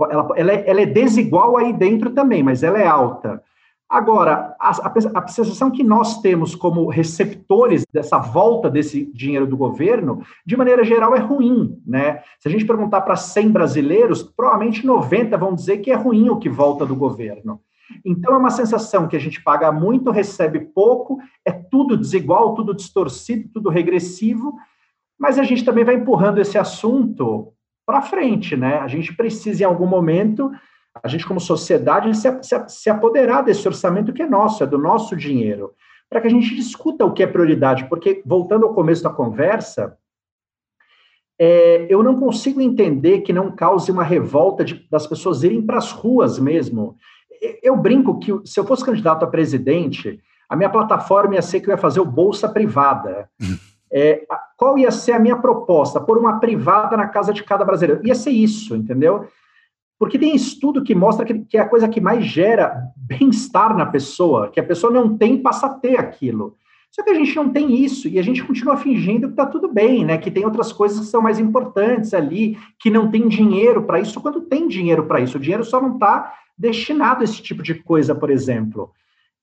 Ela, ela, é, ela é desigual aí dentro também, mas ela é alta. Agora, a, a, sensação que nós temos como receptores dessa volta desse dinheiro do governo, de maneira geral, é ruim, né? Se a gente perguntar para 100 brasileiros, provavelmente 90 vão dizer que é ruim o que volta do governo. Então, é uma sensação que a gente paga muito, recebe pouco, é tudo desigual, tudo distorcido, tudo regressivo, mas a gente também vai empurrando esse assunto para frente, né? A gente precisa, em algum momento, a gente, como sociedade, se, se, se apoderar desse orçamento que é nosso, é do nosso dinheiro, para que a gente discuta o que é prioridade, porque, voltando ao começo da conversa, é, eu não consigo entender que não cause uma revolta de, das pessoas irem para as ruas mesmo. Eu brinco que, se eu fosse candidato a presidente, a minha plataforma ia ser que eu ia fazer o Bolsa Privada. É, qual ia ser a minha proposta? Pôr uma privada na casa de cada brasileiro. Ia ser isso, entendeu? Porque tem estudo que mostra que, que é a coisa que mais gera bem-estar na pessoa, que a pessoa não tem, passa a ter aquilo. Só que a gente não tem isso e a gente continua fingindo que está tudo bem, né? Que tem outras coisas que são mais importantes ali, que não tem dinheiro para isso, quando tem dinheiro para isso. O dinheiro só não está destinado a esse tipo de coisa, por exemplo.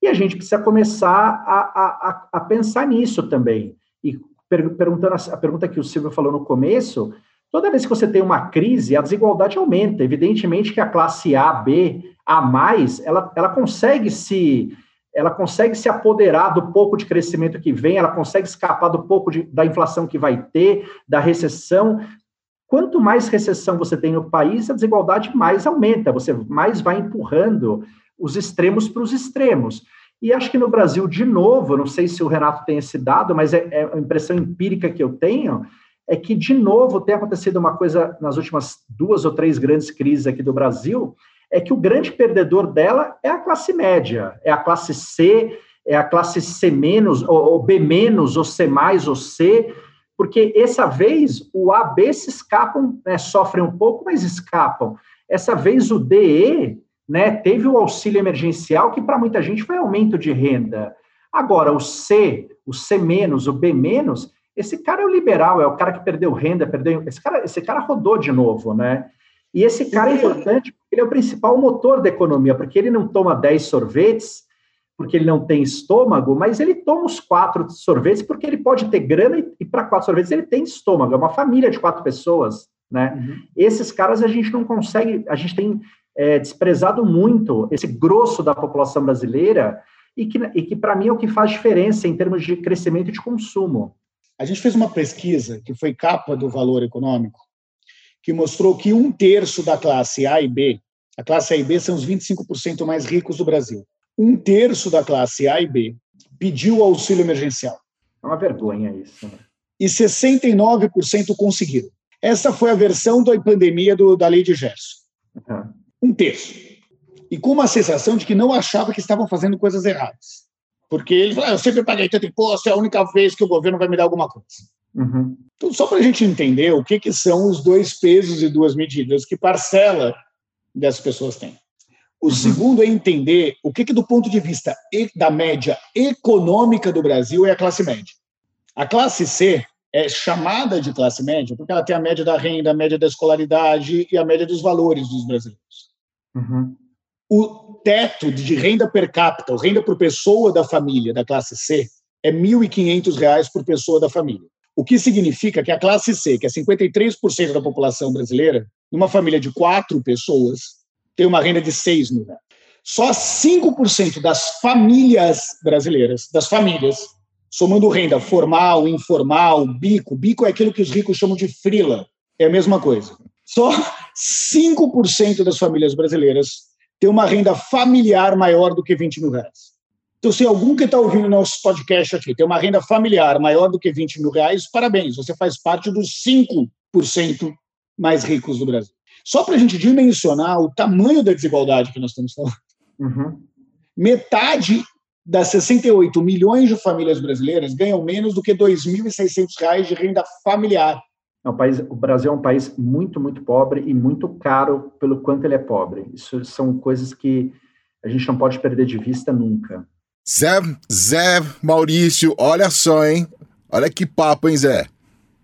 E a gente precisa começar a, a, a pensar nisso também. E perguntando a pergunta que o Silvio falou no começo, toda vez que você tem uma crise, a desigualdade aumenta. Evidentemente que a classe A, B, A mais, ela, ela consegue se ela consegue se apoderar do pouco de crescimento que vem, ela consegue escapar do pouco de, da inflação que vai ter, da recessão. Quanto mais recessão você tem no país, a desigualdade mais aumenta, você mais vai empurrando os extremos para os extremos. E acho que no Brasil, de novo, não sei se o Renato tem esse dado, mas é, é a impressão empírica que eu tenho, é que, de novo, tem acontecido uma coisa nas últimas duas ou três grandes crises aqui do Brasil, é que o grande perdedor dela é a classe média, é a classe C, é a classe C ou, ou B ou C ou C, porque essa vez o A, B se escapam, né, sofrem um pouco, mas escapam. Essa vez o DE né? Teve o auxílio emergencial, que para muita gente foi aumento de renda. Agora, o C, o C menos, o B menos, esse cara é o liberal, é o cara que perdeu renda, perdeu. Esse cara, esse cara rodou de novo, né? E esse cara é importante porque ele é o principal motor da economia, porque ele não toma 10 sorvetes, porque ele não tem estômago, mas ele toma os quatro sorvetes porque ele pode ter grana e, e para quatro sorvetes ele tem estômago. É uma família de quatro pessoas, né? Uhum. Esses caras a gente não consegue, a gente tem é, desprezado muito esse grosso da população brasileira e que, e que para mim, é o que faz diferença em termos de crescimento de consumo. A gente fez uma pesquisa que foi capa do Valor Econômico, que mostrou que um terço da classe A e B, a classe A e B são os 25% mais ricos do Brasil, um terço da classe A e B pediu auxílio emergencial. É uma vergonha isso. Né? E 69% conseguiram. Essa foi a versão da pandemia do, da lei de Gerson. Uhum um terço. E com uma sensação de que não achava que estavam fazendo coisas erradas. Porque ele falou, ah, eu sempre paguei tanto imposto, é a única vez que o governo vai me dar alguma coisa. Uhum. Então, só para a gente entender o que, que são os dois pesos e duas medidas que parcela dessas pessoas tem. O uhum. segundo é entender o que, que, do ponto de vista da média econômica do Brasil, é a classe média. A classe C é chamada de classe média porque ela tem a média da renda, a média da escolaridade e a média dos valores dos brasileiros. Uhum. O teto de renda per capita, renda por pessoa da família da classe C, é R$ 1.500 por pessoa da família. O que significa que a classe C, que é 53% da população brasileira, numa família de quatro pessoas, tem uma renda de 6 mil reais. Só 5% das famílias brasileiras, das famílias, somando renda formal, informal, bico. Bico é aquilo que os ricos chamam de frila. É a mesma coisa. Só 5% das famílias brasileiras têm uma renda familiar maior do que 20 mil reais. Então, se algum que está ouvindo nosso podcast aqui tem uma renda familiar maior do que 20 mil reais, parabéns, você faz parte dos 5% mais ricos do Brasil. Só para a gente dimensionar o tamanho da desigualdade que nós estamos falando. Uhum. Metade das 68 milhões de famílias brasileiras ganham menos do que R$ 2.600 de renda familiar. É um país, o Brasil é um país muito, muito pobre e muito caro pelo quanto ele é pobre. Isso são coisas que a gente não pode perder de vista nunca. Zé, Zé Maurício, olha só, hein? Olha que papo, hein, Zé?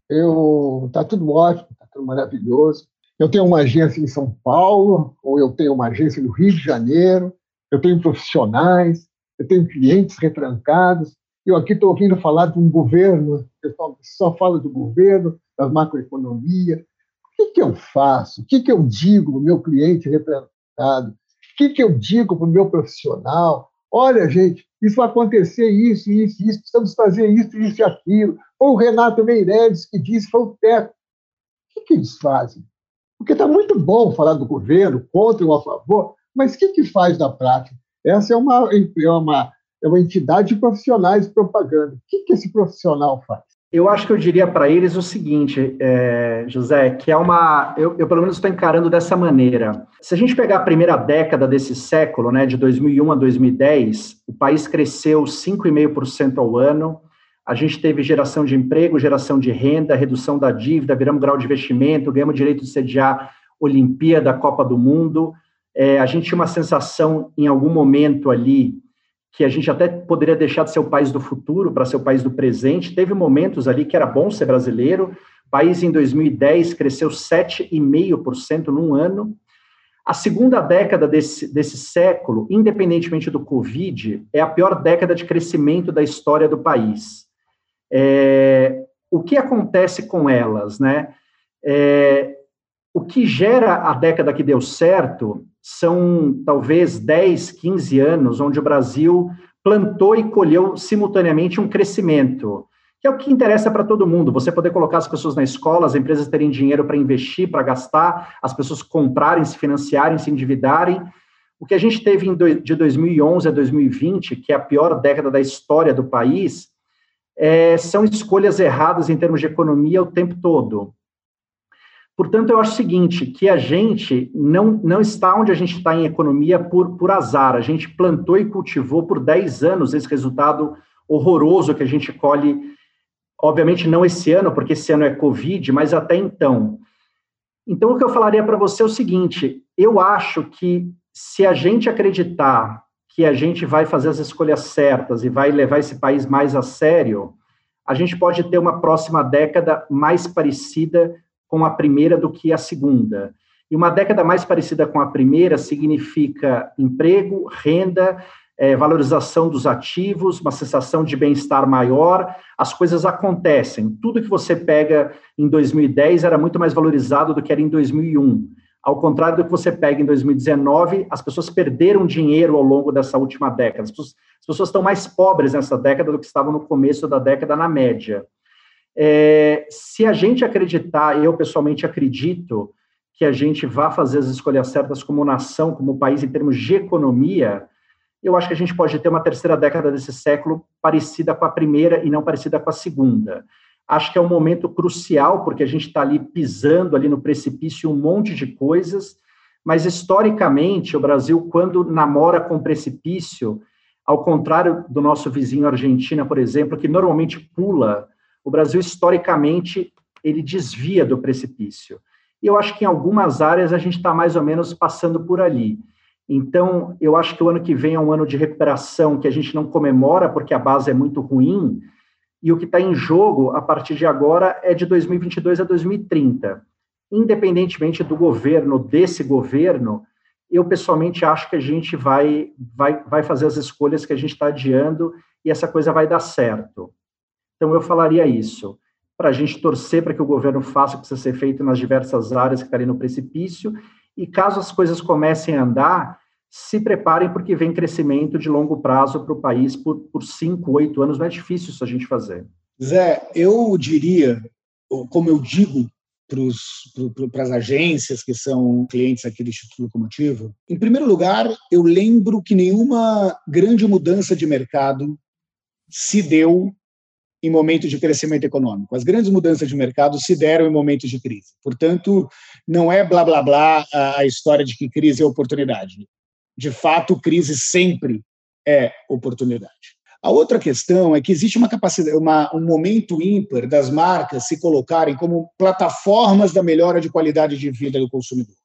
Eu, tá tudo ótimo, tá tudo maravilhoso. Eu tenho uma agência em São Paulo, ou eu tenho uma agência no Rio de Janeiro, eu tenho profissionais, eu tenho clientes retrancados. Eu aqui estou ouvindo falar de um governo, pessoal só fala do governo, da macroeconomia. O que, que eu faço? O que, que eu digo para o meu cliente retrancado? O que, que eu digo para o meu profissional? Olha, gente, isso vai acontecer, isso, isso, isso, precisamos fazer isso, isso e aquilo. Ou o Renato Meireles que disse, foi o teto. O que, que eles fazem? Porque está muito bom falar do governo, contra ou a favor, mas o que, que faz na prática? Essa é uma, é uma, é uma entidade de profissionais de propaganda. O que, que esse profissional faz? Eu acho que eu diria para eles o seguinte, é, José, que é uma. Eu, eu pelo menos estou encarando dessa maneira. Se a gente pegar a primeira década desse século, né, de 2001 a 2010, o país cresceu 5,5% ao ano. A gente teve geração de emprego, geração de renda, redução da dívida, viramos grau de investimento, ganhamos direito de sediar Olimpíada, Copa do Mundo. É, a gente tinha uma sensação, em algum momento ali, que a gente até poderia deixar de ser o país do futuro para ser o país do presente. Teve momentos ali que era bom ser brasileiro. O país, em 2010, cresceu 7,5% num ano. A segunda década desse, desse século, independentemente do Covid, é a pior década de crescimento da história do país. É, o que acontece com elas, né? É, o que gera a década que deu certo são talvez 10, 15 anos onde o Brasil plantou e colheu simultaneamente um crescimento, que é o que interessa para todo mundo. Você poder colocar as pessoas na escola, as empresas terem dinheiro para investir, para gastar, as pessoas comprarem, se financiarem, se endividarem. O que a gente teve de 2011 a 2020, que é a pior década da história do país, é, são escolhas erradas em termos de economia o tempo todo. Portanto, eu acho o seguinte, que a gente não, não está onde a gente está em economia por, por azar. A gente plantou e cultivou por 10 anos esse resultado horroroso que a gente colhe, obviamente não esse ano, porque esse ano é Covid, mas até então. Então, o que eu falaria para você é o seguinte: eu acho que se a gente acreditar que a gente vai fazer as escolhas certas e vai levar esse país mais a sério, a gente pode ter uma próxima década mais parecida com a primeira do que a segunda. E uma década mais parecida com a primeira significa emprego, renda, é, valorização dos ativos, uma sensação de bem-estar maior, as coisas acontecem. Tudo que você pega em 2010 era muito mais valorizado do que era em 2001. Ao contrário do que você pega em 2019, as pessoas perderam dinheiro ao longo dessa última década. As pessoas, as pessoas estão mais pobres nessa década do que estavam no começo da década na média. É, se a gente acreditar, eu pessoalmente acredito que a gente vá fazer as escolhas certas como nação, como país em termos de economia, eu acho que a gente pode ter uma terceira década desse século parecida com a primeira e não parecida com a segunda. Acho que é um momento crucial, porque a gente está ali pisando ali no precipício um monte de coisas, mas historicamente o Brasil, quando namora com precipício, ao contrário do nosso vizinho Argentina, por exemplo, que normalmente pula o Brasil, historicamente, ele desvia do precipício. E eu acho que em algumas áreas a gente está mais ou menos passando por ali. Então, eu acho que o ano que vem é um ano de recuperação que a gente não comemora porque a base é muito ruim, e o que está em jogo a partir de agora é de 2022 a 2030. Independentemente do governo, desse governo, eu pessoalmente acho que a gente vai, vai, vai fazer as escolhas que a gente está adiando e essa coisa vai dar certo. Então, eu falaria isso, para a gente torcer para que o governo faça o que precisa ser feito nas diversas áreas que estão ali no precipício, e caso as coisas comecem a andar, se preparem porque vem crescimento de longo prazo para o país por, por cinco, oito anos, não é difícil isso a gente fazer. Zé, eu diria, como eu digo para as agências que são clientes aqui do Instituto Locomotivo. Em primeiro lugar, eu lembro que nenhuma grande mudança de mercado se deu em momentos de crescimento econômico. As grandes mudanças de mercado se deram em momentos de crise. Portanto, não é blá blá blá a, história de que crise é oportunidade. De fato, crise sempre é oportunidade. A outra questão é que existe uma capacidade, uma, um momento ímpar das marcas se colocarem como plataformas da melhora de qualidade de vida do consumidor.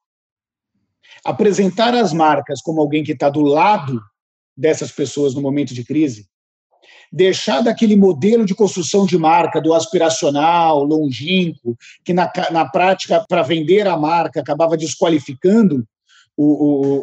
Apresentar as marcas como alguém que está do lado dessas pessoas no momento de crise, deixar daquele modelo de construção de marca do aspiracional, longínquo, que na, na prática, para vender a marca, acabava desqualificando o,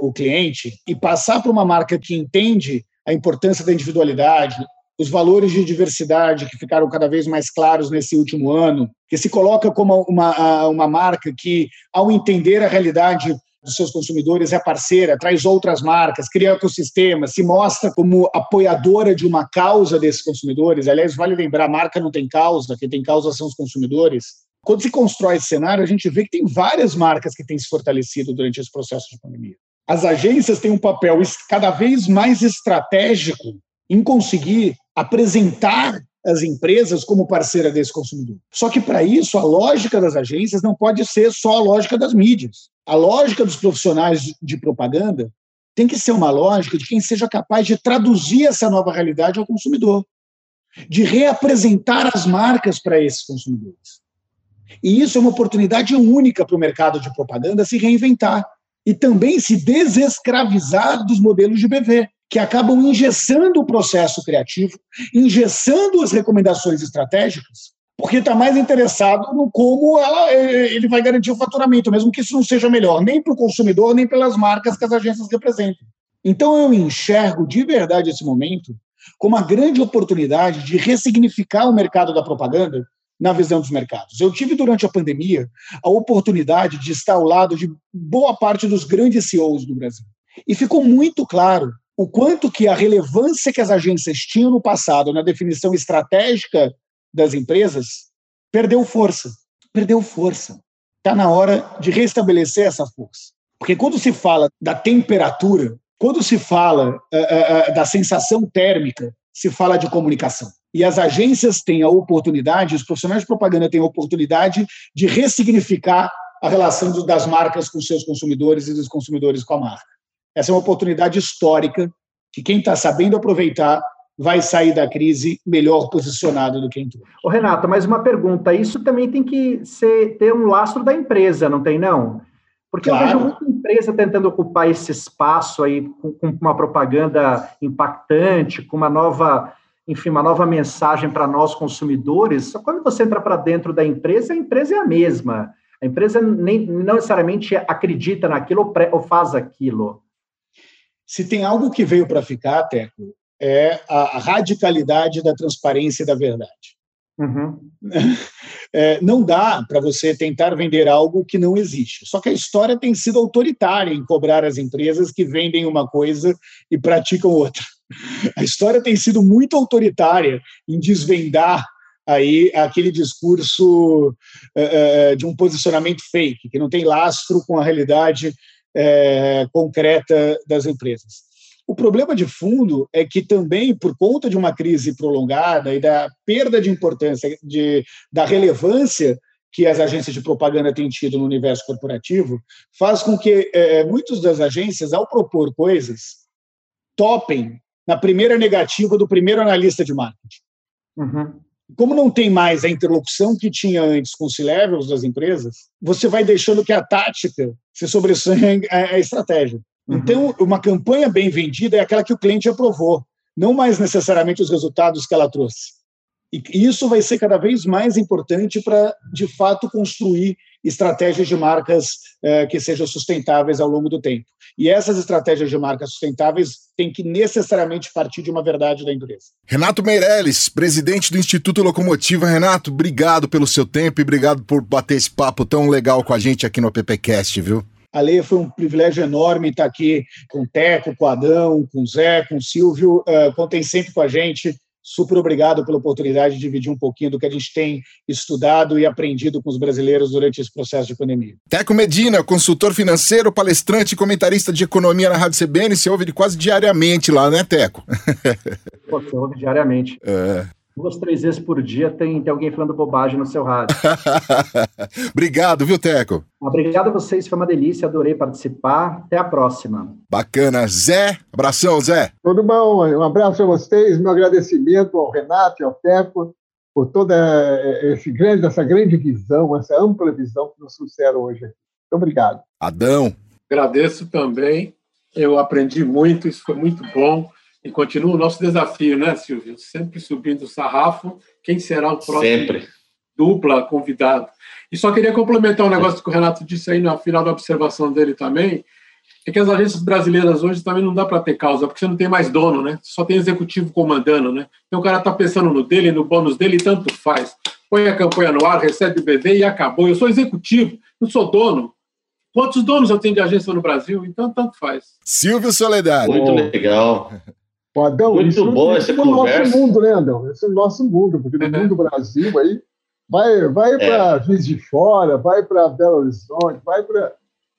o, o cliente, e passar para uma marca que entende a importância da individualidade, os valores de diversidade que ficaram cada vez mais claros nesse último ano, que se coloca como uma, uma marca que, ao entender a realidade dos seus consumidores, é parceira, traz outras marcas, cria ecossistema, se mostra como apoiadora de uma causa desses consumidores. Aliás, vale lembrar, a marca não tem causa, quem tem causa são os consumidores. Quando se constrói esse cenário, a gente vê que tem várias marcas que têm se fortalecido durante esse processo de pandemia as agências têm um papel cada vez mais estratégico em conseguir apresentar as empresas como parceira desse consumidor. Só que, para isso, a lógica das agências não pode ser só a lógica das mídias. A lógica dos profissionais de propaganda tem que ser uma lógica de quem seja capaz de traduzir essa nova realidade ao consumidor, de reapresentar as marcas para esses consumidores. E isso é uma oportunidade única para o mercado de propaganda se reinventar e também se desescravizar dos modelos de BV, que acabam engessando o processo criativo, engessando as recomendações estratégicas, porque está mais interessado no como ela, ele vai garantir o faturamento, mesmo que isso não seja melhor, nem para o consumidor, nem pelas marcas que as agências representam. Então, eu enxergo de verdade esse momento como uma grande oportunidade de ressignificar o mercado da propaganda na visão dos mercados. Eu tive durante a pandemia a oportunidade de estar ao lado de boa parte dos grandes CEOs do Brasil. E ficou muito claro o quanto que a relevância que as agências tinham no passado na definição estratégica das empresas perdeu força. Perdeu força. Está na hora de restabelecer essa força. Porque quando se fala da temperatura, quando se fala uh, uh, da sensação térmica, se fala de comunicação. E as agências têm a oportunidade, os profissionais de propaganda têm a oportunidade de ressignificar a relação das marcas com seus consumidores e dos consumidores com a marca. Essa é uma oportunidade histórica que quem está sabendo aproveitar vai sair da crise melhor posicionado do que entrou. Ô, Renato, mais uma pergunta. Isso também tem que ser, ter um lastro da empresa, não tem não? Porque claro. eu vejo muita empresa tentando ocupar esse espaço aí com, com uma propaganda impactante, com uma nova enfim, uma nova mensagem para nós consumidores, só quando você entra para dentro da empresa, a empresa é a mesma. A empresa nem, não necessariamente acredita naquilo ou, pré, ou faz aquilo. Se tem algo que veio para ficar, Teco, é a radicalidade da transparência e da verdade. Uhum. É, não dá para você tentar vender algo que não existe. Só que a história tem sido autoritária em cobrar as empresas que vendem uma coisa e praticam outra. A história tem sido muito autoritária em desvendar aí aquele discurso uh, de um posicionamento fake, que não tem lastro com a realidade uh, concreta das empresas. O problema de fundo é que também, por conta de uma crise prolongada e da perda de importância, de, da relevância que as agências de propaganda têm tido no universo corporativo, faz com que é, muitas das agências, ao propor coisas, topem na primeira negativa do primeiro analista de marketing. Uhum. Como não tem mais a interlocução que tinha antes com os C-levels das empresas, você vai deixando que a tática se sobressaia a estratégia. Uhum. Então, uma campanha bem vendida é aquela que o cliente aprovou, não mais necessariamente os resultados que ela trouxe. E isso vai ser cada vez mais importante para, de fato, construir estratégias de marcas eh, que sejam sustentáveis ao longo do tempo. E essas estratégias de marcas sustentáveis têm que necessariamente partir de uma verdade da empresa. Renato Meirelles, presidente do Instituto Locomotiva. Renato, obrigado pelo seu tempo e obrigado por bater esse papo tão legal com a gente aqui no AppCast, viu? Ale, foi um privilégio enorme estar aqui com o Teco, com o Adão, com o Zé, com o Silvio. Uh, contem sempre com a gente Super obrigado pela oportunidade de dividir um pouquinho do que a gente tem estudado e aprendido com os brasileiros durante esse processo de pandemia. Teco Medina, consultor financeiro, palestrante e comentarista de economia na Rádio CBN, você ouve ele quase diariamente lá, né, Teco? Pô, você ouve diariamente. É duas, três vezes por dia tem, tem alguém falando bobagem no seu rádio. Obrigado, viu, Teco? Obrigado a vocês, foi uma delícia, adorei participar. Até a próxima. Bacana. Zé, abração, Zé. Tudo bom, um abraço a vocês, meu agradecimento ao Renato e ao Teco por toda esse grande, essa grande visão, essa ampla visão que nos trouxeram hoje. Muito obrigado. Adão. Agradeço também. Eu aprendi muito, isso foi muito bom. E continua o nosso desafio, né, Silvio? Sempre subindo o sarrafo. Quem será o próximo Sempre. dupla convidado? E só queria complementar um negócio que o Renato disse aí no final da observação dele também, é que as agências brasileiras hoje também não dá para ter causa, porque você não tem mais dono, né? Só tem executivo comandando, né? Então o cara está pensando no dele, no bônus dele, e tanto faz. Põe a campanha no ar, recebe o BV e acabou. Eu sou executivo, não sou dono. Quantos donos eu tenho de agência no Brasil? Então, tanto faz. Silvio Soledade. Muito legal. Pô, Adão, Muito isso, bom isso essa é o conversa. nosso mundo, né, Adão? Esse é o nosso mundo, porque no É. mundo Brasil aí vai, vai para Juiz de Fora, vai para Belo Horizonte, vai para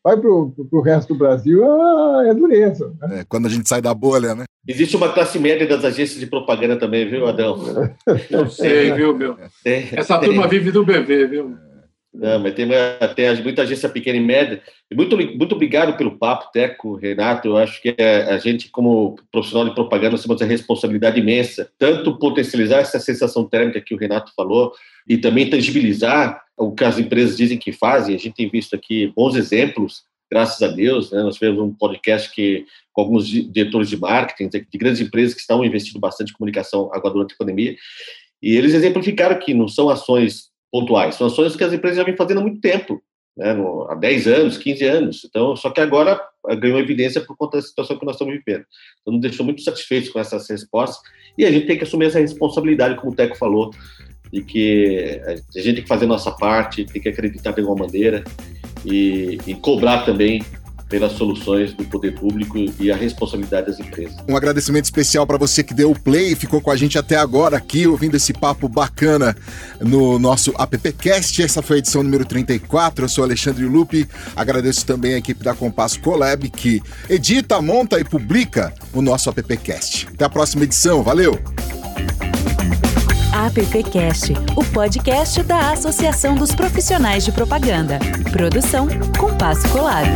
vai pro, pro resto do Brasil, ah, é dureza. né? É, quando a gente sai da bolha, né? Existe uma classe média das agências de propaganda também, viu, Adão? Eu sei, viu, meu? Essa turma vive do BV, viu? Não, mas tem, tem muita agência pequena e média. Muito, muito obrigado pelo papo, Teco, Renato. Eu acho que é, a gente, como profissional de propaganda, nós temos responsabilidade imensa, tanto potencializar essa sensação térmica que o Renato falou, e também tangibilizar o que as empresas dizem que fazem. A gente tem visto aqui bons exemplos, graças a Deus. Né? Nós tivemos um podcast que, com alguns di- diretores de marketing, de grandes empresas que estão investindo bastante em comunicação agora durante a pandemia, e eles exemplificaram que não são ações pontuais, são ações que as empresas já vêm fazendo há muito tempo, né, no, há 10 anos, 15 anos. Então, só que agora eh, ganhou evidência por conta da situação que nós estamos vivendo. Então, nos deixou muito satisfeitos com essas respostas e a gente tem que assumir essa responsabilidade, como o Teco falou, de que a gente tem que fazer a nossa parte, tem que acreditar de alguma maneira e, e cobrar também pelas soluções do poder público e a responsabilidade das empresas. Um agradecimento especial para você que deu o play e ficou com a gente até agora aqui, ouvindo esse papo bacana no nosso AppCast. Essa foi a edição número 34. Eu sou Alexandre Lupe. Agradeço também a equipe da Compasso Collab que edita, monta e publica o nosso AppCast. Até a próxima edição. Valeu! AppCast, o podcast da Associação dos Profissionais de Propaganda. Produção Compasso Colab.